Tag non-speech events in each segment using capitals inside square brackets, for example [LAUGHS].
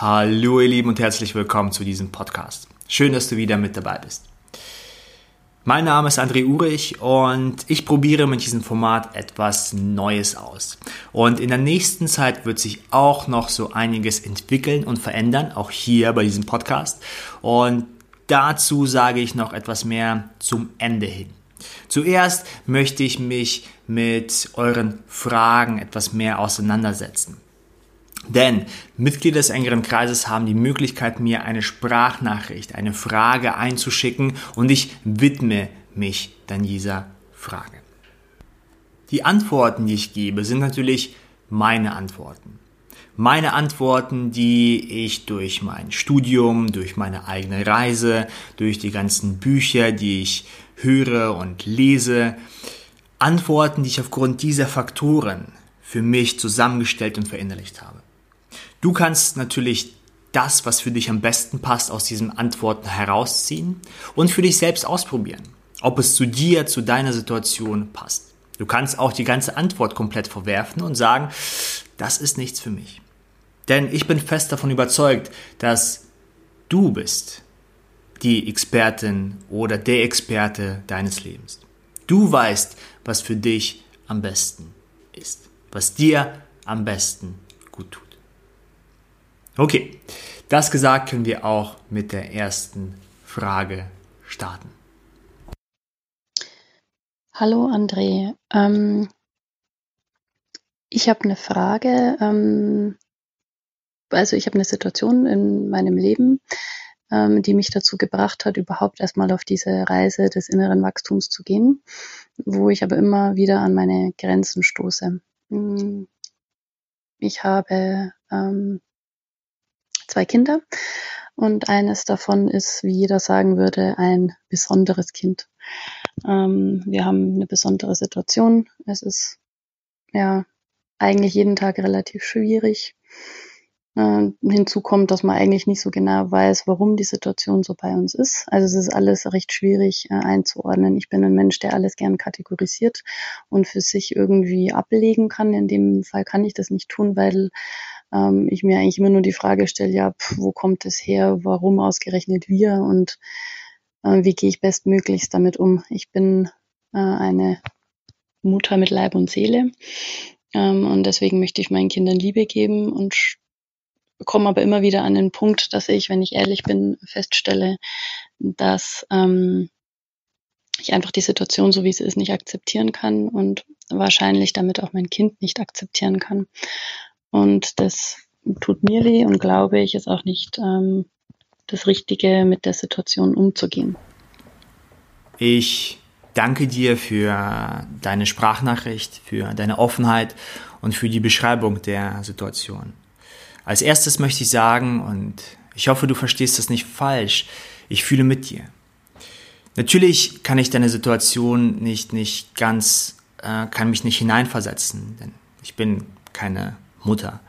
Hallo ihr Lieben und herzlich willkommen zu diesem Podcast. Schön, dass du wieder mit dabei bist. Mein Name ist André Urich und ich probiere mit diesem Format etwas Neues aus. Und in der nächsten Zeit wird sich auch noch so einiges entwickeln und verändern, auch hier bei diesem Podcast. Und dazu sage ich noch etwas mehr zum Ende hin. Zuerst möchte ich mich mit euren Fragen etwas mehr auseinandersetzen. Denn Mitglieder des engeren Kreises haben die Möglichkeit, mir eine Sprachnachricht, eine Frage einzuschicken und ich widme mich dann dieser Frage. Die Antworten, die ich gebe, sind natürlich meine Antworten. Meine Antworten, die ich durch mein Studium, durch meine eigene Reise, durch die ganzen Bücher, die ich höre und lese, Antworten, die ich aufgrund dieser Faktoren für mich zusammengestellt und verinnerlicht habe. Du kannst natürlich das, was für dich am besten passt, aus diesen Antworten herausziehen und für dich selbst ausprobieren, ob es zu dir, zu deiner Situation passt. Du kannst auch die ganze Antwort komplett verwerfen und sagen, das ist nichts für mich. Denn ich bin fest davon überzeugt, dass du bist die Expertin oder der Experte deines Lebens. Du weißt, was für dich am besten ist, was dir am besten gut tut. Okay, das gesagt können wir auch mit der ersten Frage starten. Hallo André, ähm, ich habe eine Frage. Ähm, also ich habe eine Situation in meinem Leben, ähm, die mich dazu gebracht hat, überhaupt erstmal auf diese Reise des inneren Wachstums zu gehen, wo ich aber immer wieder an meine Grenzen stoße. Hm, ich habe ähm, zwei Kinder und eines davon ist, wie jeder sagen würde, ein besonderes Kind. Ähm, wir haben eine besondere Situation. Es ist ja eigentlich jeden Tag relativ schwierig. Äh, hinzu kommt, dass man eigentlich nicht so genau weiß, warum die Situation so bei uns ist. Also es ist alles recht schwierig äh, einzuordnen. Ich bin ein Mensch, der alles gern kategorisiert und für sich irgendwie ablegen kann. In dem Fall kann ich das nicht tun, weil ähm, ich mir eigentlich immer nur die Frage stelle, ja, pf, wo kommt es her, warum ausgerechnet wir und äh, wie gehe ich bestmöglichst damit um. Ich bin äh, eine Mutter mit Leib und Seele ähm, und deswegen möchte ich meinen Kindern Liebe geben und komme aber immer wieder an den Punkt, dass ich, wenn ich ehrlich bin, feststelle, dass ähm, ich einfach die Situation, so wie sie ist, nicht akzeptieren kann und wahrscheinlich damit auch mein Kind nicht akzeptieren kann. Und das tut mir weh und glaube ich, ist auch nicht ähm, das Richtige, mit der Situation umzugehen. Ich danke dir für deine Sprachnachricht, für deine Offenheit und für die Beschreibung der Situation. Als erstes möchte ich sagen, und ich hoffe, du verstehst das nicht falsch, ich fühle mit dir. Natürlich kann ich deine Situation nicht, nicht ganz, äh, kann mich nicht hineinversetzen, denn ich bin keine Mutter.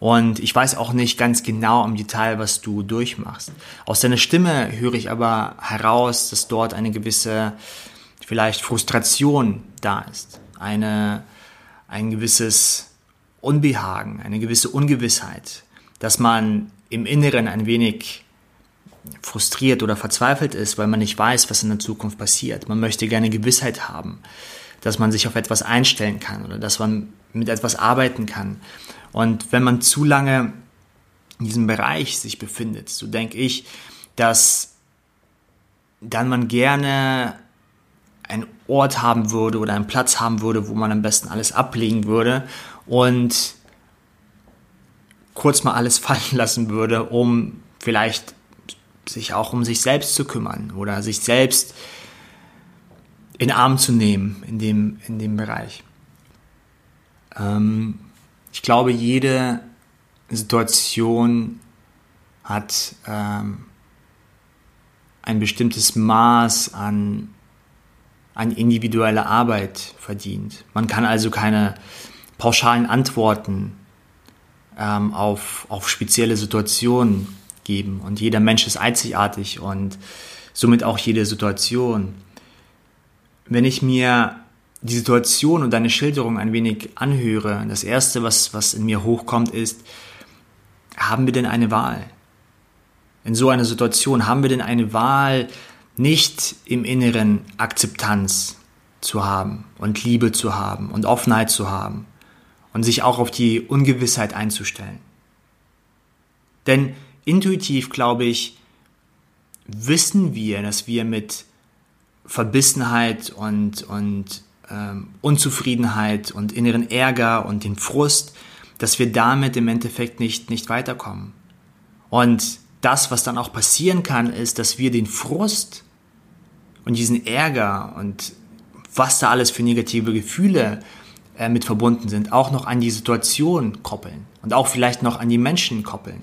Und ich weiß auch nicht ganz genau im Detail, was du durchmachst. Aus deiner Stimme höre ich aber heraus, dass dort eine gewisse, vielleicht Frustration da ist. Eine, ein gewisses Unbehagen, eine gewisse Ungewissheit, dass man im Inneren ein wenig frustriert oder verzweifelt ist, weil man nicht weiß, was in der Zukunft passiert. Man möchte gerne Gewissheit haben, dass man sich auf etwas einstellen kann oder dass man mit etwas arbeiten kann. Und wenn man zu lange in diesem Bereich sich befindet, so denke ich, dass dann man gerne einen Ort haben würde oder einen Platz haben würde, wo man am besten alles ablegen würde und kurz mal alles [LAUGHS] fallen lassen würde, um vielleicht sich auch um sich selbst zu kümmern oder sich selbst in Arm zu nehmen in dem, in dem Bereich. Ähm, ich glaube, jede Situation hat ähm, ein bestimmtes Maß an, an individueller Arbeit verdient. Man kann also keine pauschalen Antworten ähm, auf, auf spezielle Situationen geben. Und jeder Mensch ist einzigartig und somit auch jede Situation. Wenn ich mir die Situation und deine Schilderung ein wenig anhöre, das erste, was, was in mir hochkommt, ist haben wir denn eine Wahl? In so einer Situation haben wir denn eine Wahl, nicht im Inneren Akzeptanz zu haben und Liebe zu haben und Offenheit zu haben und sich auch auf die Ungewissheit einzustellen. Denn intuitiv, glaube ich, wissen wir, dass wir mit Verbissenheit und, und ähm, Unzufriedenheit und inneren Ärger und den Frust, dass wir damit im Endeffekt nicht, nicht weiterkommen. Und das, was dann auch passieren kann, ist, dass wir den Frust und diesen Ärger und was da alles für negative Gefühle äh, mit verbunden sind, auch noch an die Situation koppeln und auch vielleicht noch an die Menschen koppeln.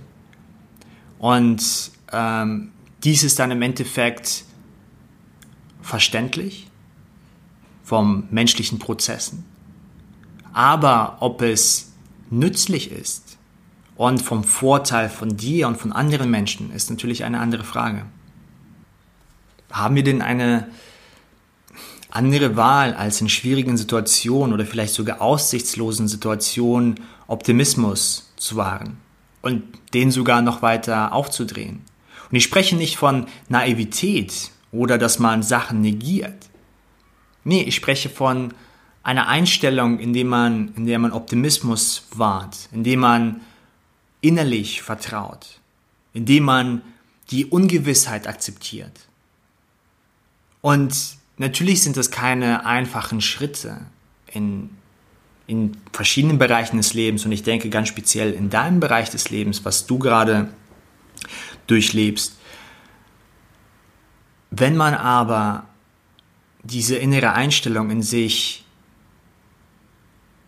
Und ähm, dies ist dann im Endeffekt verständlich vom menschlichen Prozessen. Aber ob es nützlich ist und vom Vorteil von dir und von anderen Menschen, ist natürlich eine andere Frage. Haben wir denn eine andere Wahl, als in schwierigen Situationen oder vielleicht sogar aussichtslosen Situationen Optimismus zu wahren und den sogar noch weiter aufzudrehen? Und ich spreche nicht von Naivität oder dass man Sachen negiert. Nee, ich spreche von einer Einstellung, in der man, in der man Optimismus wahrt, in dem man innerlich vertraut, in dem man die Ungewissheit akzeptiert. Und natürlich sind das keine einfachen Schritte in, in verschiedenen Bereichen des Lebens und ich denke ganz speziell in deinem Bereich des Lebens, was du gerade durchlebst. Wenn man aber diese innere Einstellung in sich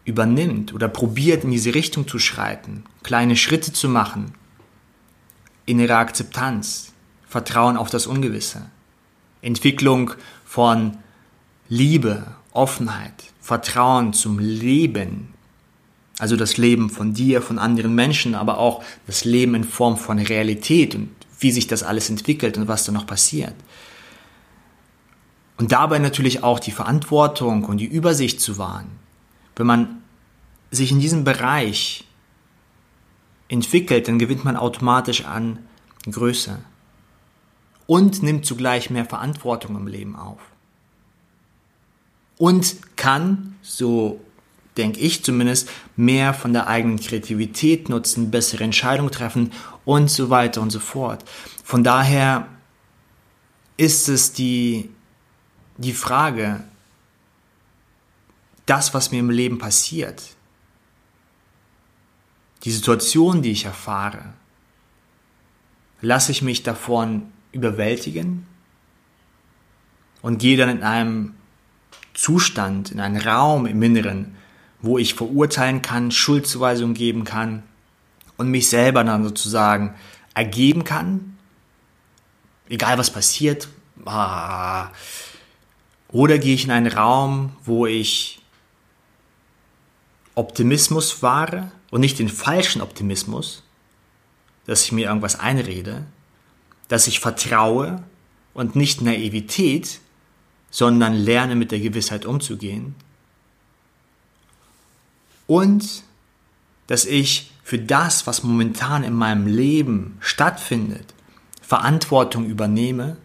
übernimmt oder probiert in diese Richtung zu schreiten, kleine Schritte zu machen, innere Akzeptanz, Vertrauen auf das Ungewisse, Entwicklung von Liebe, Offenheit, Vertrauen zum Leben, also das Leben von dir, von anderen Menschen, aber auch das Leben in Form von Realität und wie sich das alles entwickelt und was da noch passiert. Und dabei natürlich auch die Verantwortung und die Übersicht zu wahren. Wenn man sich in diesem Bereich entwickelt, dann gewinnt man automatisch an Größe und nimmt zugleich mehr Verantwortung im Leben auf. Und kann, so denke ich zumindest, mehr von der eigenen Kreativität nutzen, bessere Entscheidungen treffen und so weiter und so fort. Von daher ist es die die Frage, das, was mir im Leben passiert, die Situation, die ich erfahre, lasse ich mich davon überwältigen und gehe dann in einem Zustand, in einen Raum im Inneren, wo ich verurteilen kann, Schuldzuweisungen geben kann und mich selber dann sozusagen ergeben kann, egal was passiert, ah, oder gehe ich in einen Raum, wo ich Optimismus wahre und nicht den falschen Optimismus, dass ich mir irgendwas einrede, dass ich vertraue und nicht Naivität, sondern lerne mit der Gewissheit umzugehen. Und dass ich für das, was momentan in meinem Leben stattfindet, Verantwortung übernehme.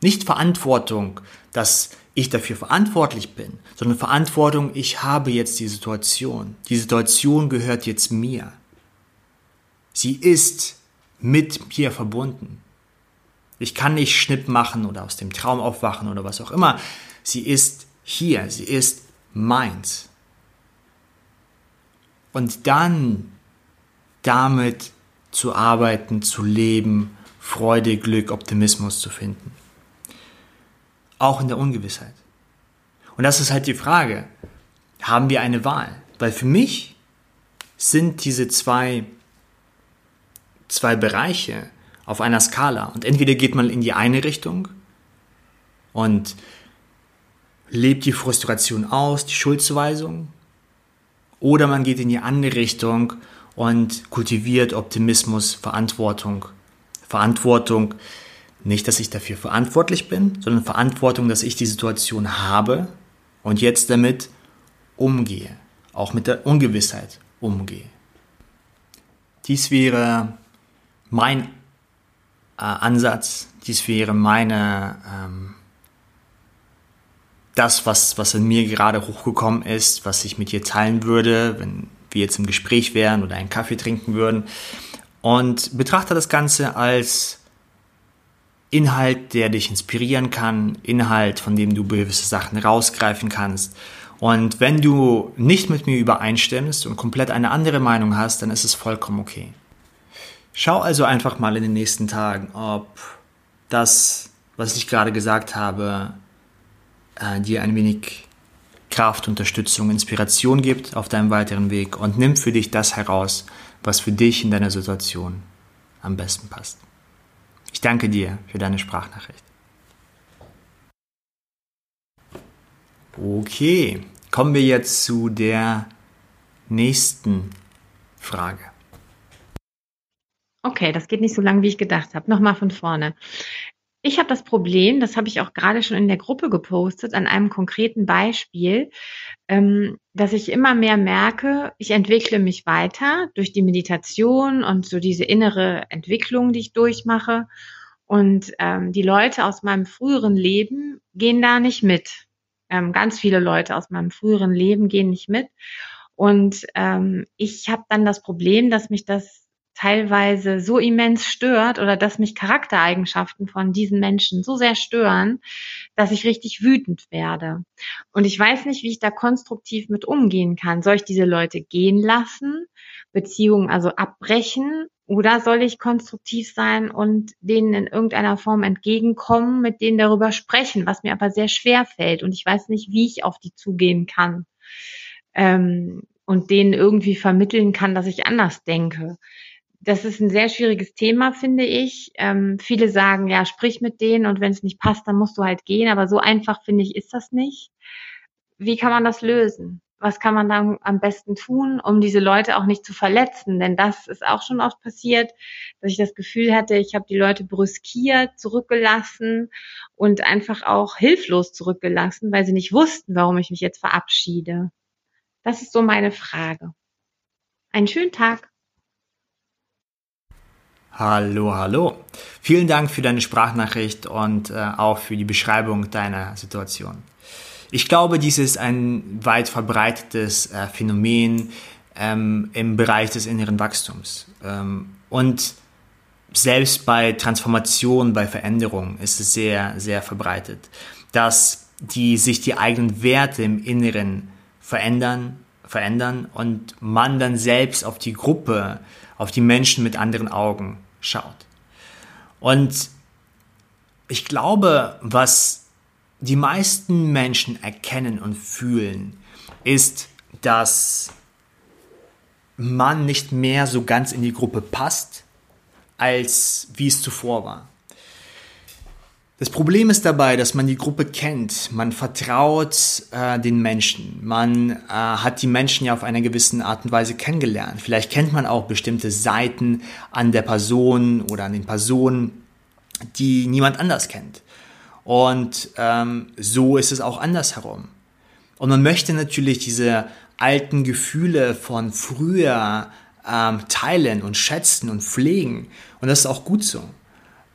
Nicht Verantwortung, dass ich dafür verantwortlich bin, sondern Verantwortung, ich habe jetzt die Situation. Die Situation gehört jetzt mir. Sie ist mit mir verbunden. Ich kann nicht Schnipp machen oder aus dem Traum aufwachen oder was auch immer. Sie ist hier, sie ist meins. Und dann damit zu arbeiten, zu leben, Freude, Glück, Optimismus zu finden auch in der Ungewissheit. Und das ist halt die Frage, haben wir eine Wahl? Weil für mich sind diese zwei, zwei Bereiche auf einer Skala. Und entweder geht man in die eine Richtung und lebt die Frustration aus, die Schuldzuweisung, oder man geht in die andere Richtung und kultiviert Optimismus, Verantwortung. Verantwortung nicht, dass ich dafür verantwortlich bin, sondern Verantwortung, dass ich die Situation habe und jetzt damit umgehe, auch mit der Ungewissheit umgehe. dies wäre mein äh, Ansatz, dies wäre meine, ähm, das, was, was in mir gerade hochgekommen ist, was ich mit dir teilen würde, wenn wir jetzt im Gespräch wären oder einen Kaffee trinken würden. Und betrachte das Ganze als Inhalt, der dich inspirieren kann, Inhalt, von dem du gewisse Sachen rausgreifen kannst. Und wenn du nicht mit mir übereinstimmst und komplett eine andere Meinung hast, dann ist es vollkommen okay. Schau also einfach mal in den nächsten Tagen, ob das, was ich gerade gesagt habe, äh, dir ein wenig Kraft, Unterstützung, Inspiration gibt auf deinem weiteren Weg und nimm für dich das heraus, was für dich in deiner Situation am besten passt. Ich danke dir für deine Sprachnachricht. Okay, kommen wir jetzt zu der nächsten Frage. Okay, das geht nicht so lang, wie ich gedacht habe. Nochmal von vorne. Ich habe das Problem, das habe ich auch gerade schon in der Gruppe gepostet, an einem konkreten Beispiel, ähm, dass ich immer mehr merke, ich entwickle mich weiter durch die Meditation und so diese innere Entwicklung, die ich durchmache. Und ähm, die Leute aus meinem früheren Leben gehen da nicht mit. Ähm, ganz viele Leute aus meinem früheren Leben gehen nicht mit. Und ich habe dann das Problem, dass mich das teilweise so immens stört oder dass mich Charaktereigenschaften von diesen Menschen so sehr stören, dass ich richtig wütend werde. Und ich weiß nicht, wie ich da konstruktiv mit umgehen kann. Soll ich diese Leute gehen lassen, Beziehungen also abbrechen oder soll ich konstruktiv sein und denen in irgendeiner Form entgegenkommen, mit denen darüber sprechen, was mir aber sehr schwer fällt und ich weiß nicht, wie ich auf die zugehen kann ähm, und denen irgendwie vermitteln kann, dass ich anders denke das ist ein sehr schwieriges Thema, finde ich. Ähm, viele sagen, ja, sprich mit denen und wenn es nicht passt, dann musst du halt gehen. Aber so einfach, finde ich, ist das nicht. Wie kann man das lösen? Was kann man dann am besten tun, um diese Leute auch nicht zu verletzen? Denn das ist auch schon oft passiert, dass ich das Gefühl hatte, ich habe die Leute brüskiert, zurückgelassen und einfach auch hilflos zurückgelassen, weil sie nicht wussten, warum ich mich jetzt verabschiede. Das ist so meine Frage. Einen schönen Tag. Hallo, hallo. Vielen Dank für deine Sprachnachricht und äh, auch für die Beschreibung deiner Situation. Ich glaube, dies ist ein weit verbreitetes äh, Phänomen ähm, im Bereich des inneren Wachstums. Ähm, und selbst bei Transformation, bei Veränderung ist es sehr, sehr verbreitet, dass die, sich die eigenen Werte im Inneren verändern, verändern und man dann selbst auf die Gruppe, auf die Menschen mit anderen Augen schaut. Und ich glaube, was die meisten Menschen erkennen und fühlen, ist, dass man nicht mehr so ganz in die Gruppe passt, als wie es zuvor war. Das Problem ist dabei, dass man die Gruppe kennt, man vertraut äh, den Menschen, man äh, hat die Menschen ja auf einer gewissen Art und Weise kennengelernt. Vielleicht kennt man auch bestimmte Seiten an der Person oder an den Personen, die niemand anders kennt. Und ähm, so ist es auch andersherum. Und man möchte natürlich diese alten Gefühle von früher ähm, teilen und schätzen und pflegen. Und das ist auch gut so.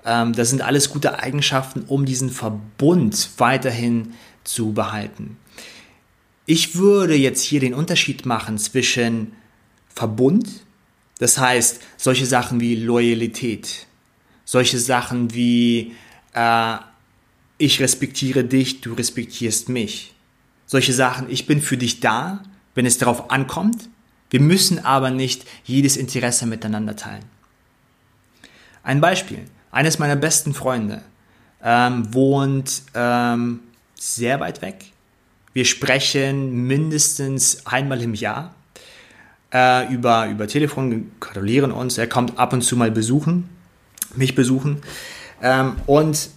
Ähm, das sind alles gute Eigenschaften, um diesen Verbund weiterhin zu behalten. Ich würde jetzt hier den Unterschied machen zwischen Verbund, das heißt solche Sachen wie Loyalität, solche Sachen wie äh, ich respektiere dich, du respektierst mich. Solche Sachen, ich bin für dich da, wenn es darauf ankommt. Wir müssen aber nicht jedes Interesse miteinander teilen. Ein Beispiel. Eines meiner besten Freunde ähm, wohnt ähm, sehr weit weg. Wir sprechen mindestens einmal im Jahr äh, über, über Telefon, gratulieren uns. Er kommt ab und zu mal besuchen, mich besuchen. Ähm, und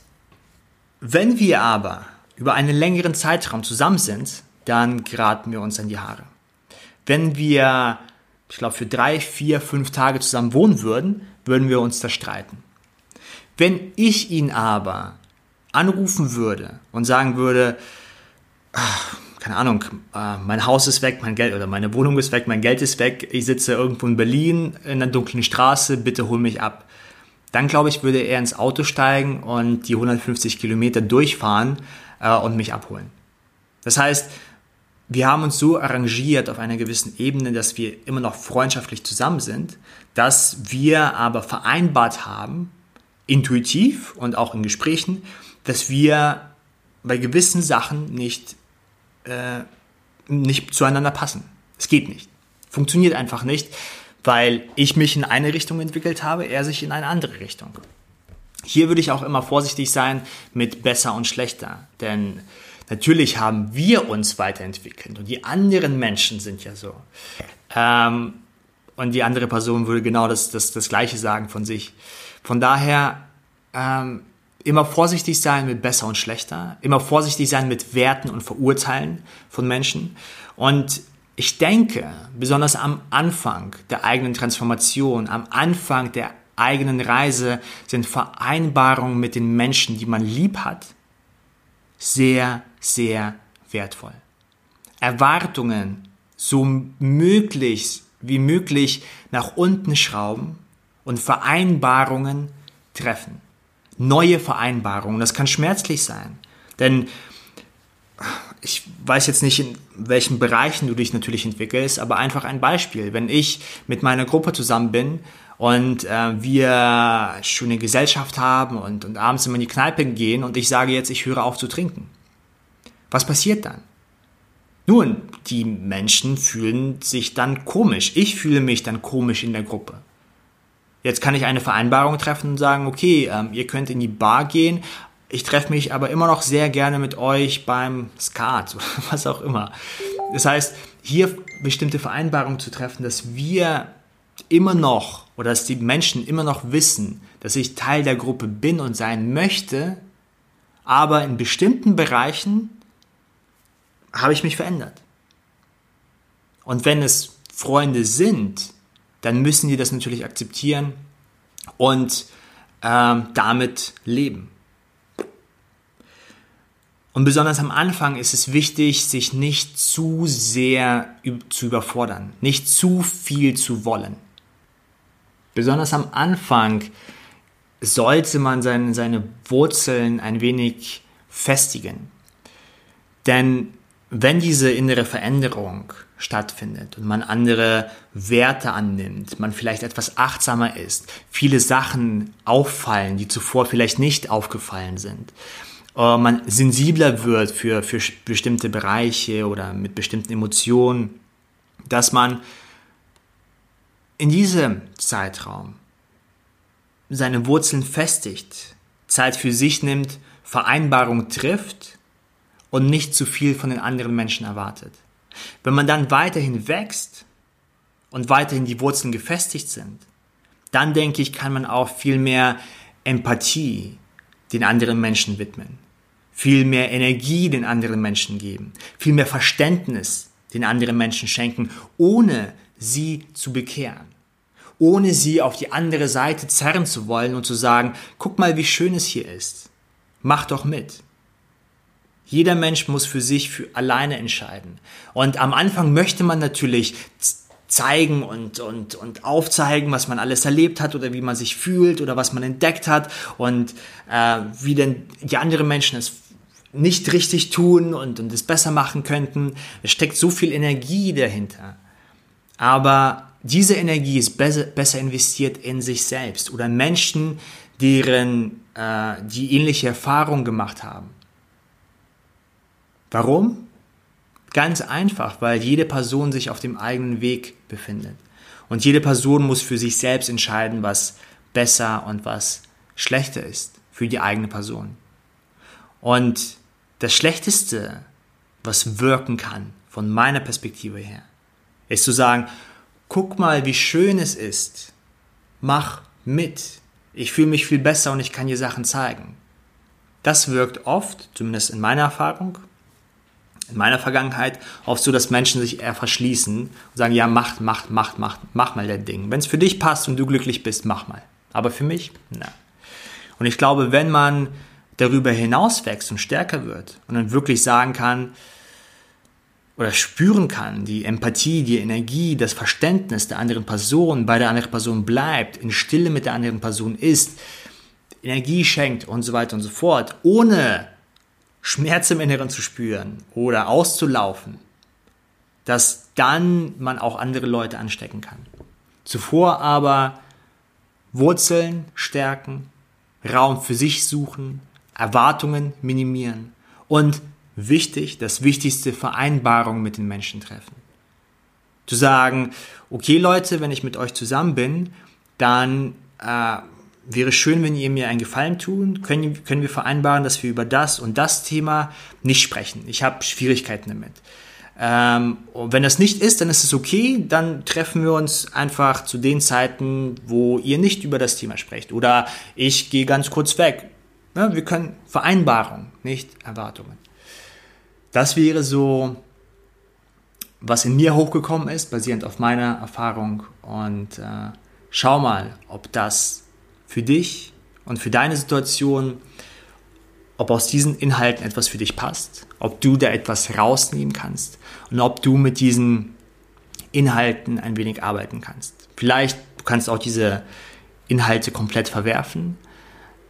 wenn wir aber über einen längeren Zeitraum zusammen sind, dann geraten wir uns an die Haare. Wenn wir, ich glaube, für drei, vier, fünf Tage zusammen wohnen würden, würden wir uns da streiten. Wenn ich ihn aber anrufen würde und sagen würde, ach, keine Ahnung, äh, mein Haus ist weg, mein Geld oder meine Wohnung ist weg, mein Geld ist weg, ich sitze irgendwo in Berlin in einer dunklen Straße, bitte hol mich ab. Dann glaube ich, würde er ins Auto steigen und die 150 Kilometer durchfahren äh, und mich abholen. Das heißt, wir haben uns so arrangiert auf einer gewissen Ebene, dass wir immer noch freundschaftlich zusammen sind, dass wir aber vereinbart haben, intuitiv und auch in Gesprächen, dass wir bei gewissen Sachen nicht, äh, nicht zueinander passen. Es geht nicht. Funktioniert einfach nicht, weil ich mich in eine Richtung entwickelt habe, er sich in eine andere Richtung. Hier würde ich auch immer vorsichtig sein mit besser und schlechter, denn natürlich haben wir uns weiterentwickelt und die anderen Menschen sind ja so. Ähm, und die andere Person würde genau das, das, das Gleiche sagen von sich. Von daher ähm, immer vorsichtig sein mit besser und schlechter, immer vorsichtig sein mit Werten und Verurteilen von Menschen. Und ich denke, besonders am Anfang der eigenen Transformation, am Anfang der eigenen Reise sind Vereinbarungen mit den Menschen, die man lieb hat, sehr, sehr wertvoll. Erwartungen so möglich wie möglich nach unten schrauben und Vereinbarungen treffen neue Vereinbarungen. Das kann schmerzlich sein. Denn ich weiß jetzt nicht, in welchen Bereichen du dich natürlich entwickelst, aber einfach ein Beispiel. Wenn ich mit meiner Gruppe zusammen bin und äh, wir schöne Gesellschaft haben und, und abends immer in die Kneipe gehen und ich sage jetzt, ich höre auf zu trinken. Was passiert dann? Nun, die Menschen fühlen sich dann komisch. Ich fühle mich dann komisch in der Gruppe. Jetzt kann ich eine Vereinbarung treffen und sagen, okay, ähm, ihr könnt in die Bar gehen, ich treffe mich aber immer noch sehr gerne mit euch beim Skat oder [LAUGHS] was auch immer. Das heißt, hier bestimmte Vereinbarungen zu treffen, dass wir immer noch oder dass die Menschen immer noch wissen, dass ich Teil der Gruppe bin und sein möchte, aber in bestimmten Bereichen habe ich mich verändert. Und wenn es Freunde sind, dann müssen die das natürlich akzeptieren und ähm, damit leben. Und besonders am Anfang ist es wichtig, sich nicht zu sehr zu überfordern, nicht zu viel zu wollen. Besonders am Anfang sollte man seine, seine Wurzeln ein wenig festigen. Denn wenn diese innere Veränderung stattfindet und man andere Werte annimmt, man vielleicht etwas achtsamer ist, viele Sachen auffallen, die zuvor vielleicht nicht aufgefallen sind, äh, man sensibler wird für, für bestimmte Bereiche oder mit bestimmten Emotionen, dass man in diesem Zeitraum seine Wurzeln festigt, Zeit für sich nimmt, Vereinbarung trifft und nicht zu viel von den anderen Menschen erwartet. Wenn man dann weiterhin wächst und weiterhin die Wurzeln gefestigt sind, dann denke ich, kann man auch viel mehr Empathie den anderen Menschen widmen, viel mehr Energie den anderen Menschen geben, viel mehr Verständnis den anderen Menschen schenken, ohne sie zu bekehren, ohne sie auf die andere Seite zerren zu wollen und zu sagen, guck mal, wie schön es hier ist, mach doch mit. Jeder Mensch muss für sich für alleine entscheiden. Und am Anfang möchte man natürlich zeigen und, und, und aufzeigen, was man alles erlebt hat oder wie man sich fühlt oder was man entdeckt hat und äh, wie denn die anderen Menschen es nicht richtig tun und, und es besser machen könnten. Es steckt so viel Energie dahinter. Aber diese Energie ist besser, besser investiert in sich selbst oder Menschen, deren, äh, die ähnliche Erfahrungen gemacht haben. Warum? Ganz einfach, weil jede Person sich auf dem eigenen Weg befindet. Und jede Person muss für sich selbst entscheiden, was besser und was schlechter ist für die eigene Person. Und das Schlechteste, was wirken kann, von meiner Perspektive her, ist zu sagen, guck mal, wie schön es ist. Mach mit. Ich fühle mich viel besser und ich kann dir Sachen zeigen. Das wirkt oft, zumindest in meiner Erfahrung, in meiner Vergangenheit oft so, dass Menschen sich eher verschließen und sagen, ja, mach, mach, mach, mach, mach mal dein Ding. Wenn es für dich passt und du glücklich bist, mach mal. Aber für mich, na. Und ich glaube, wenn man darüber hinaus wächst und stärker wird und dann wirklich sagen kann, oder spüren kann, die Empathie, die Energie, das Verständnis der anderen Person bei der anderen Person bleibt, in Stille mit der anderen Person ist, Energie schenkt und so weiter und so fort, ohne Schmerz im Inneren zu spüren oder auszulaufen, dass dann man auch andere Leute anstecken kann. Zuvor aber Wurzeln stärken, Raum für sich suchen, Erwartungen minimieren und wichtig, das wichtigste Vereinbarung mit den Menschen treffen. Zu sagen, okay Leute, wenn ich mit euch zusammen bin, dann äh, wäre schön, wenn ihr mir einen Gefallen tun. Können, können wir vereinbaren, dass wir über das und das Thema nicht sprechen. Ich habe Schwierigkeiten damit. Ähm, und wenn das nicht ist, dann ist es okay. Dann treffen wir uns einfach zu den Zeiten, wo ihr nicht über das Thema sprecht. Oder ich gehe ganz kurz weg. Ja, wir können Vereinbarung, nicht Erwartungen. Das wäre so, was in mir hochgekommen ist, basierend auf meiner Erfahrung. Und äh, schau mal, ob das für dich und für deine Situation, ob aus diesen Inhalten etwas für dich passt, ob du da etwas rausnehmen kannst und ob du mit diesen Inhalten ein wenig arbeiten kannst. Vielleicht du kannst auch diese Inhalte komplett verwerfen.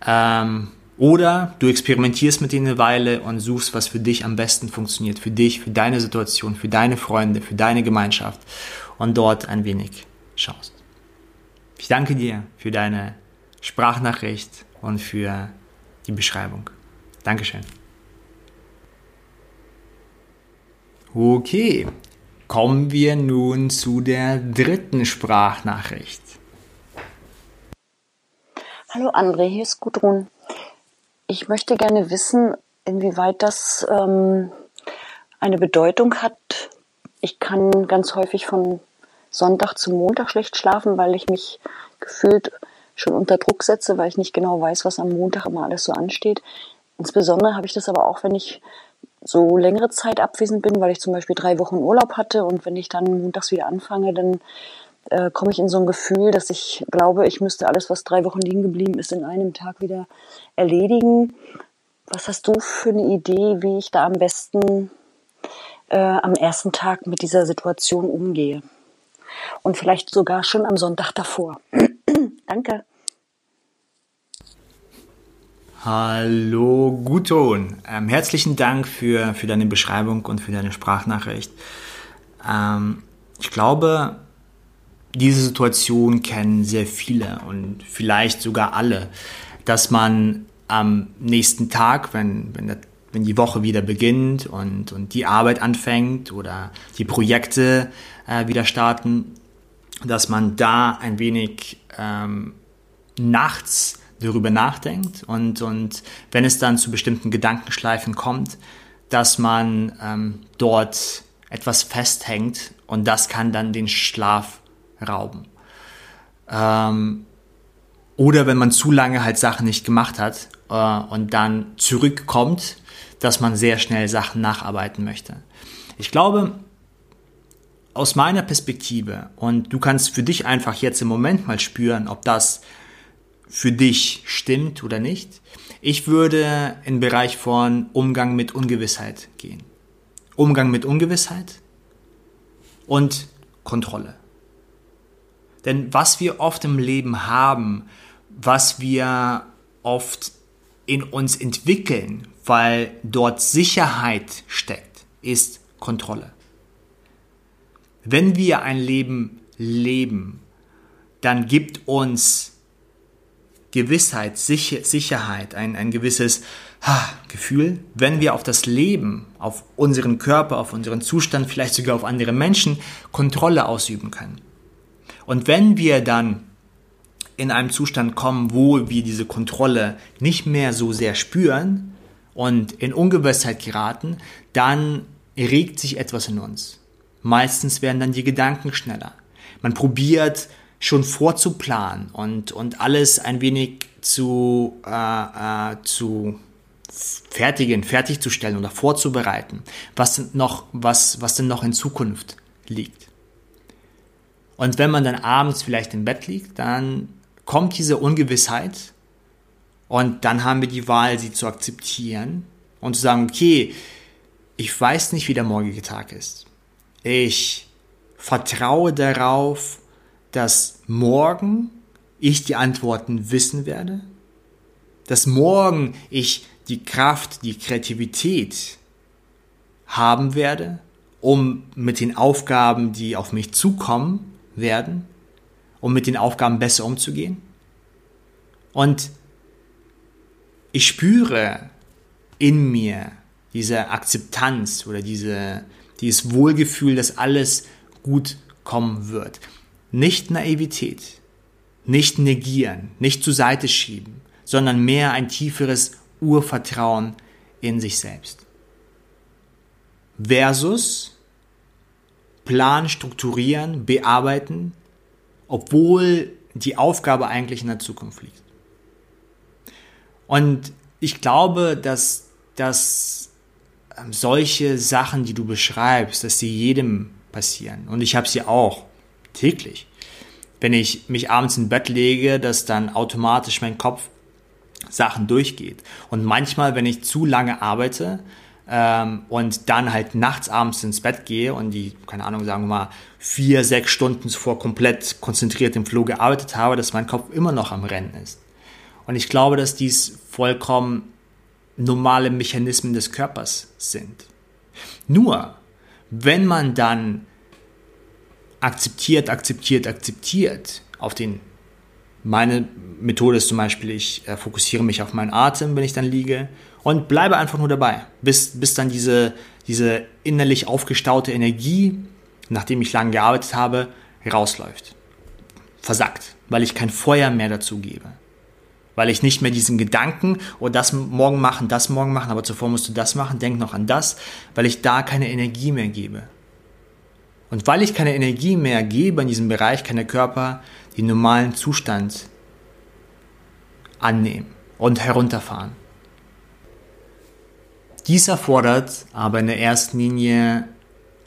Ähm, oder du experimentierst mit denen eine Weile und suchst, was für dich am besten funktioniert, für dich, für deine Situation, für deine Freunde, für deine Gemeinschaft und dort ein wenig schaust. Ich danke dir für deine Sprachnachricht und für die Beschreibung. Dankeschön. Okay, kommen wir nun zu der dritten Sprachnachricht. Hallo André, hier ist Gudrun. Ich möchte gerne wissen, inwieweit das ähm, eine Bedeutung hat. Ich kann ganz häufig von Sonntag zu Montag schlecht schlafen, weil ich mich gefühlt schon unter Druck setze, weil ich nicht genau weiß, was am Montag immer alles so ansteht. Insbesondere habe ich das aber auch, wenn ich so längere Zeit abwesend bin, weil ich zum Beispiel drei Wochen Urlaub hatte und wenn ich dann montags wieder anfange, dann äh, komme ich in so ein Gefühl, dass ich glaube, ich müsste alles, was drei Wochen liegen geblieben ist, in einem Tag wieder erledigen. Was hast du für eine Idee, wie ich da am besten äh, am ersten Tag mit dieser Situation umgehe? Und vielleicht sogar schon am Sonntag davor. Danke. Hallo Guton, ähm, herzlichen Dank für, für deine Beschreibung und für deine Sprachnachricht. Ähm, ich glaube, diese Situation kennen sehr viele und vielleicht sogar alle, dass man am nächsten Tag, wenn, wenn, der, wenn die Woche wieder beginnt und, und die Arbeit anfängt oder die Projekte äh, wieder starten, dass man da ein wenig ähm, nachts darüber nachdenkt und, und wenn es dann zu bestimmten Gedankenschleifen kommt, dass man ähm, dort etwas festhängt und das kann dann den Schlaf rauben. Ähm, oder wenn man zu lange halt Sachen nicht gemacht hat äh, und dann zurückkommt, dass man sehr schnell Sachen nacharbeiten möchte. Ich glaube, aus meiner Perspektive, und du kannst für dich einfach jetzt im Moment mal spüren, ob das für dich stimmt oder nicht, ich würde in den Bereich von Umgang mit Ungewissheit gehen. Umgang mit Ungewissheit und Kontrolle. Denn was wir oft im Leben haben, was wir oft in uns entwickeln, weil dort Sicherheit steckt, ist Kontrolle. Wenn wir ein Leben leben, dann gibt uns Gewissheit, Sicherheit, ein, ein gewisses Gefühl, wenn wir auf das Leben, auf unseren Körper, auf unseren Zustand, vielleicht sogar auf andere Menschen Kontrolle ausüben können. Und wenn wir dann in einem Zustand kommen, wo wir diese Kontrolle nicht mehr so sehr spüren und in Ungewissheit geraten, dann regt sich etwas in uns. Meistens werden dann die Gedanken schneller. Man probiert schon vorzuplanen und, und alles ein wenig zu, äh, äh, zu fertigen, fertigzustellen oder vorzubereiten, was noch, was, was denn noch in Zukunft liegt. Und wenn man dann abends vielleicht im Bett liegt, dann kommt diese Ungewissheit und dann haben wir die Wahl, sie zu akzeptieren und zu sagen, okay, ich weiß nicht, wie der morgige Tag ist. Ich vertraue darauf, dass morgen ich die Antworten wissen werde, dass morgen ich die Kraft, die Kreativität haben werde, um mit den Aufgaben, die auf mich zukommen werden, um mit den Aufgaben besser umzugehen. Und ich spüre in mir diese Akzeptanz oder diese, dieses Wohlgefühl, dass alles gut kommen wird. Nicht Naivität, nicht negieren, nicht zur Seite schieben, sondern mehr ein tieferes Urvertrauen in sich selbst. Versus Plan strukturieren, bearbeiten, obwohl die Aufgabe eigentlich in der Zukunft liegt. Und ich glaube, dass, ähm, solche Sachen, die du beschreibst, dass sie jedem passieren. Und ich habe sie auch täglich. Wenn ich mich abends ins Bett lege, dass dann automatisch mein Kopf Sachen durchgeht. Und manchmal, wenn ich zu lange arbeite ähm, und dann halt nachts abends ins Bett gehe und die, keine Ahnung, sagen wir mal, vier, sechs Stunden zuvor komplett konzentriert im Floh gearbeitet habe, dass mein Kopf immer noch am Rennen ist. Und ich glaube, dass dies vollkommen normale Mechanismen des Körpers sind. Nur, wenn man dann akzeptiert, akzeptiert, akzeptiert auf den meine Methode ist zum Beispiel, ich äh, fokussiere mich auf meinen Atem, wenn ich dann liege und bleibe einfach nur dabei, bis, bis dann diese, diese innerlich aufgestaute Energie, nachdem ich lange gearbeitet habe, rausläuft. Versackt, weil ich kein Feuer mehr dazu gebe weil ich nicht mehr diesen Gedanken, oh, das morgen machen, das morgen machen, aber zuvor musst du das machen, denk noch an das, weil ich da keine Energie mehr gebe. Und weil ich keine Energie mehr gebe in diesem Bereich, kann der Körper den normalen Zustand annehmen und herunterfahren. Dies erfordert aber in der ersten Linie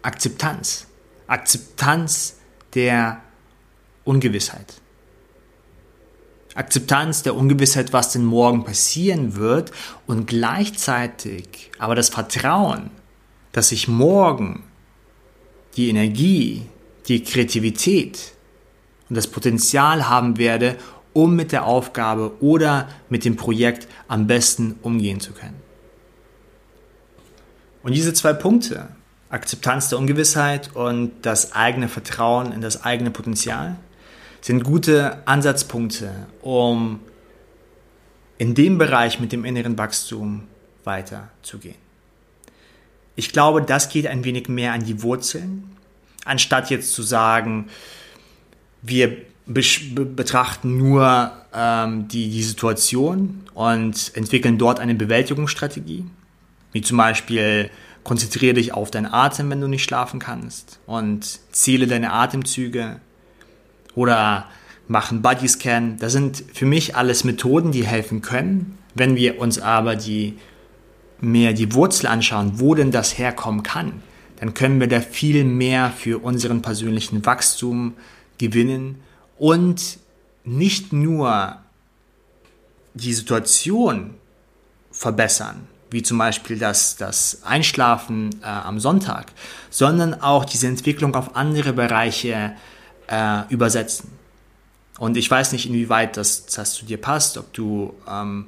Akzeptanz. Akzeptanz der Ungewissheit. Akzeptanz der Ungewissheit, was denn morgen passieren wird und gleichzeitig aber das Vertrauen, dass ich morgen die Energie, die Kreativität und das Potenzial haben werde, um mit der Aufgabe oder mit dem Projekt am besten umgehen zu können. Und diese zwei Punkte, Akzeptanz der Ungewissheit und das eigene Vertrauen in das eigene Potenzial, sind gute Ansatzpunkte, um in dem Bereich mit dem inneren Wachstum weiterzugehen. Ich glaube, das geht ein wenig mehr an die Wurzeln, anstatt jetzt zu sagen, wir betrachten nur ähm, die, die Situation und entwickeln dort eine Bewältigungsstrategie, wie zum Beispiel konzentriere dich auf deinen Atem, wenn du nicht schlafen kannst und zähle deine Atemzüge, oder machen Bodyscan. Das sind für mich alles Methoden, die helfen können. Wenn wir uns aber die mehr die Wurzel anschauen, wo denn das herkommen kann, dann können wir da viel mehr für unseren persönlichen Wachstum gewinnen und nicht nur die Situation verbessern, wie zum Beispiel das, das Einschlafen äh, am Sonntag, sondern auch diese Entwicklung auf andere Bereiche äh, übersetzen. Und ich weiß nicht, inwieweit das, das zu dir passt, ob du ähm,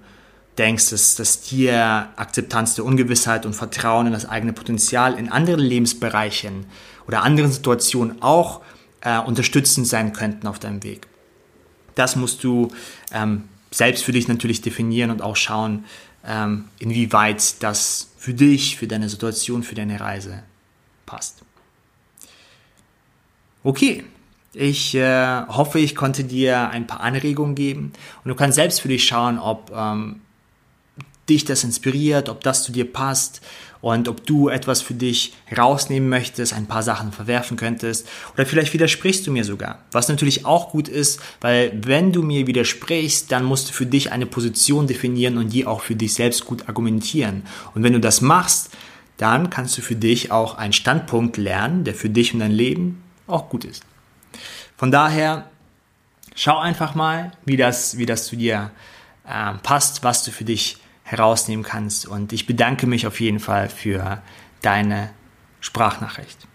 denkst, dass, dass dir Akzeptanz der Ungewissheit und Vertrauen in das eigene Potenzial in anderen Lebensbereichen oder anderen Situationen auch äh, unterstützend sein könnten auf deinem Weg. Das musst du ähm, selbst für dich natürlich definieren und auch schauen, ähm, inwieweit das für dich, für deine Situation, für deine Reise passt. Okay, ich äh, hoffe, ich konnte dir ein paar Anregungen geben und du kannst selbst für dich schauen, ob ähm, dich das inspiriert, ob das zu dir passt und ob du etwas für dich rausnehmen möchtest, ein paar Sachen verwerfen könntest oder vielleicht widersprichst du mir sogar. Was natürlich auch gut ist, weil wenn du mir widersprichst, dann musst du für dich eine Position definieren und die auch für dich selbst gut argumentieren. Und wenn du das machst, dann kannst du für dich auch einen Standpunkt lernen, der für dich und dein Leben auch gut ist. Von daher, schau einfach mal, wie das, wie das zu dir äh, passt, was du für dich herausnehmen kannst. Und ich bedanke mich auf jeden Fall für deine Sprachnachricht.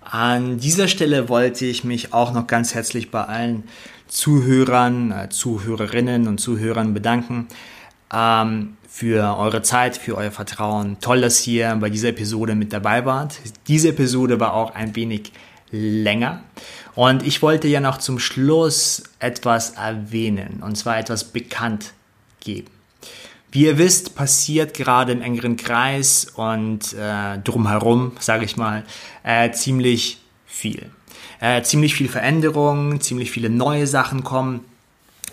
An dieser Stelle wollte ich mich auch noch ganz herzlich bei allen Zuhörern, äh, Zuhörerinnen und Zuhörern bedanken ähm, für eure Zeit, für euer Vertrauen. Toll, dass ihr bei dieser Episode mit dabei wart. Diese Episode war auch ein wenig länger. Und ich wollte ja noch zum Schluss etwas erwähnen, und zwar etwas bekannt geben. Wie ihr wisst, passiert gerade im engeren Kreis und äh, drumherum, sage ich mal, äh, ziemlich viel. Äh, ziemlich viel Veränderung, ziemlich viele neue Sachen kommen.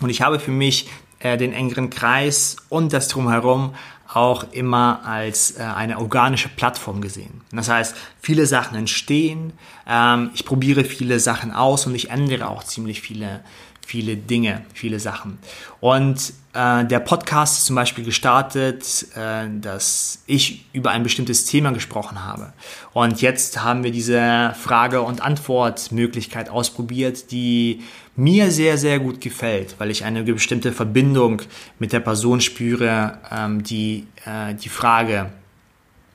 Und ich habe für mich äh, den engeren Kreis und das drumherum auch immer als äh, eine organische Plattform gesehen. Das heißt, viele Sachen entstehen, ähm, ich probiere viele Sachen aus und ich ändere auch ziemlich viele viele Dinge, viele Sachen. Und äh, der Podcast ist zum Beispiel gestartet, äh, dass ich über ein bestimmtes Thema gesprochen habe. Und jetzt haben wir diese Frage- und Antwortmöglichkeit ausprobiert, die mir sehr, sehr gut gefällt, weil ich eine bestimmte Verbindung mit der Person spüre, ähm, die äh, die Frage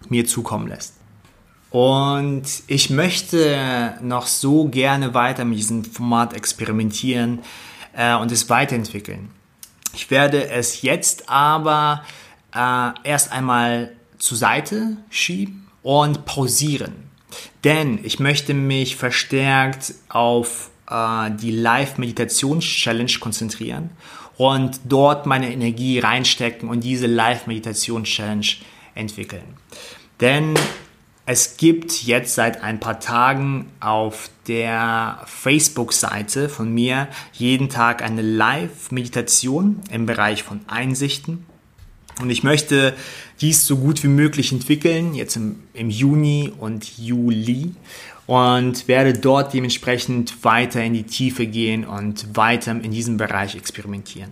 mir zukommen lässt. Und ich möchte noch so gerne weiter mit diesem Format experimentieren äh, und es weiterentwickeln. Ich werde es jetzt aber äh, erst einmal zur Seite schieben und pausieren. Denn ich möchte mich verstärkt auf äh, die Live-Meditations-Challenge konzentrieren und dort meine Energie reinstecken und diese Live-Meditations-Challenge entwickeln. Denn es gibt jetzt seit ein paar Tagen auf der Facebook-Seite von mir jeden Tag eine Live-Meditation im Bereich von Einsichten. Und ich möchte dies so gut wie möglich entwickeln, jetzt im, im Juni und Juli. Und werde dort dementsprechend weiter in die Tiefe gehen und weiter in diesem Bereich experimentieren.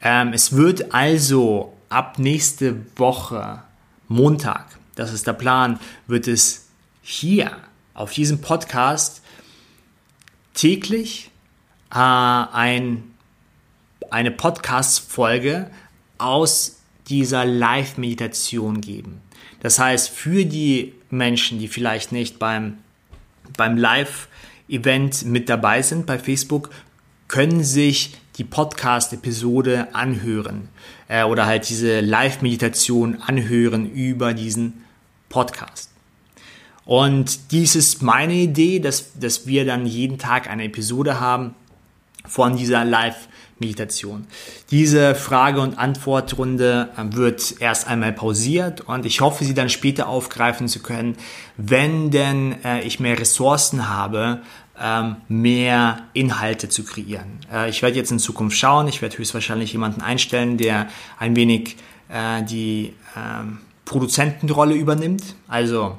Ähm, es wird also ab nächste Woche Montag das ist der Plan, wird es hier auf diesem Podcast täglich äh, ein, eine Podcast-Folge aus dieser Live-Meditation geben. Das heißt, für die Menschen, die vielleicht nicht beim, beim Live-Event mit dabei sind bei Facebook, können sich die Podcast-Episode anhören äh, oder halt diese Live-Meditation anhören über diesen Podcast. Und dies ist meine Idee, dass, dass wir dann jeden Tag eine Episode haben von dieser Live-Meditation. Diese Frage- und Antwortrunde äh, wird erst einmal pausiert und ich hoffe, sie dann später aufgreifen zu können, wenn denn äh, ich mehr Ressourcen habe, ähm, mehr Inhalte zu kreieren. Äh, ich werde jetzt in Zukunft schauen, ich werde höchstwahrscheinlich jemanden einstellen, der ein wenig äh, die ähm, Produzentenrolle übernimmt. Also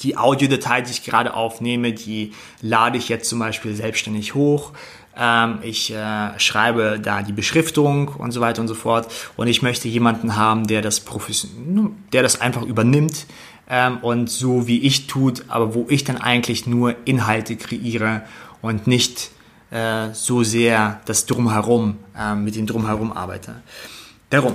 die Audiodatei, die ich gerade aufnehme, die lade ich jetzt zum Beispiel selbstständig hoch. Ähm, ich äh, schreibe da die Beschriftung und so weiter und so fort. Und ich möchte jemanden haben, der das, der das einfach übernimmt ähm, und so wie ich tut, aber wo ich dann eigentlich nur Inhalte kreiere und nicht äh, so sehr das Drumherum, äh, mit dem Drumherum arbeite. Darum,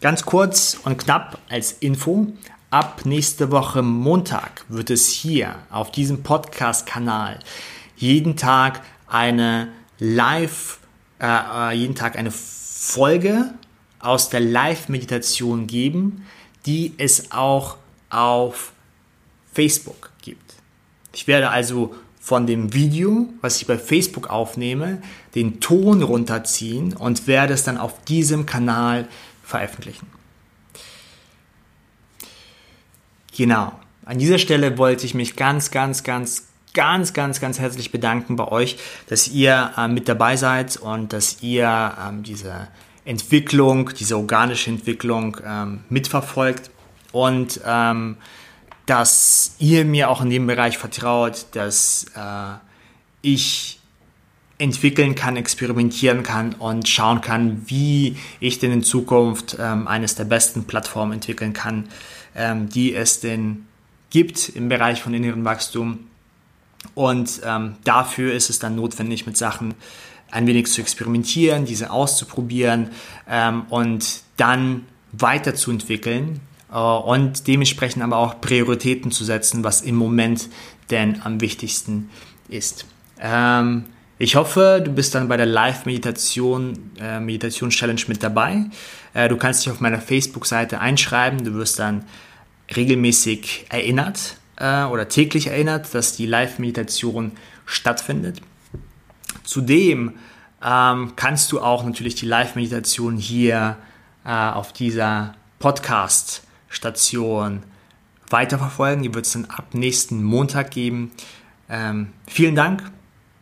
Ganz kurz und knapp als Info. Ab nächste Woche Montag wird es hier auf diesem Podcast-Kanal jeden Tag eine Live, äh, äh, jeden Tag eine Folge aus der Live-Meditation geben, die es auch auf Facebook gibt. Ich werde also von dem Video, was ich bei Facebook aufnehme, den Ton runterziehen und werde es dann auf diesem Kanal veröffentlichen. Genau. An dieser Stelle wollte ich mich ganz, ganz, ganz, ganz, ganz, ganz herzlich bedanken bei euch, dass ihr äh, mit dabei seid und dass ihr ähm, diese Entwicklung, diese organische Entwicklung ähm, mitverfolgt und ähm, dass ihr mir auch in dem Bereich vertraut, dass äh, ich entwickeln kann, experimentieren kann und schauen kann, wie ich denn in Zukunft ähm, eines der besten Plattformen entwickeln kann, ähm, die es denn gibt im Bereich von inneren Wachstum. Und ähm, dafür ist es dann notwendig, mit Sachen ein wenig zu experimentieren, diese auszuprobieren ähm, und dann weiterzuentwickeln äh, und dementsprechend aber auch Prioritäten zu setzen, was im Moment denn am wichtigsten ist. Ähm, ich hoffe, du bist dann bei der Live-Meditation, äh, Meditation-Challenge mit dabei. Äh, du kannst dich auf meiner Facebook-Seite einschreiben. Du wirst dann regelmäßig erinnert äh, oder täglich erinnert, dass die Live-Meditation stattfindet. Zudem ähm, kannst du auch natürlich die Live-Meditation hier äh, auf dieser Podcast-Station weiterverfolgen. Die wird es dann ab nächsten Montag geben. Ähm, vielen Dank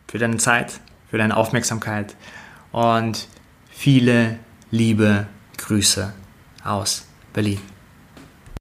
für deine Zeit, für deine Aufmerksamkeit und viele liebe Grüße aus Berlin.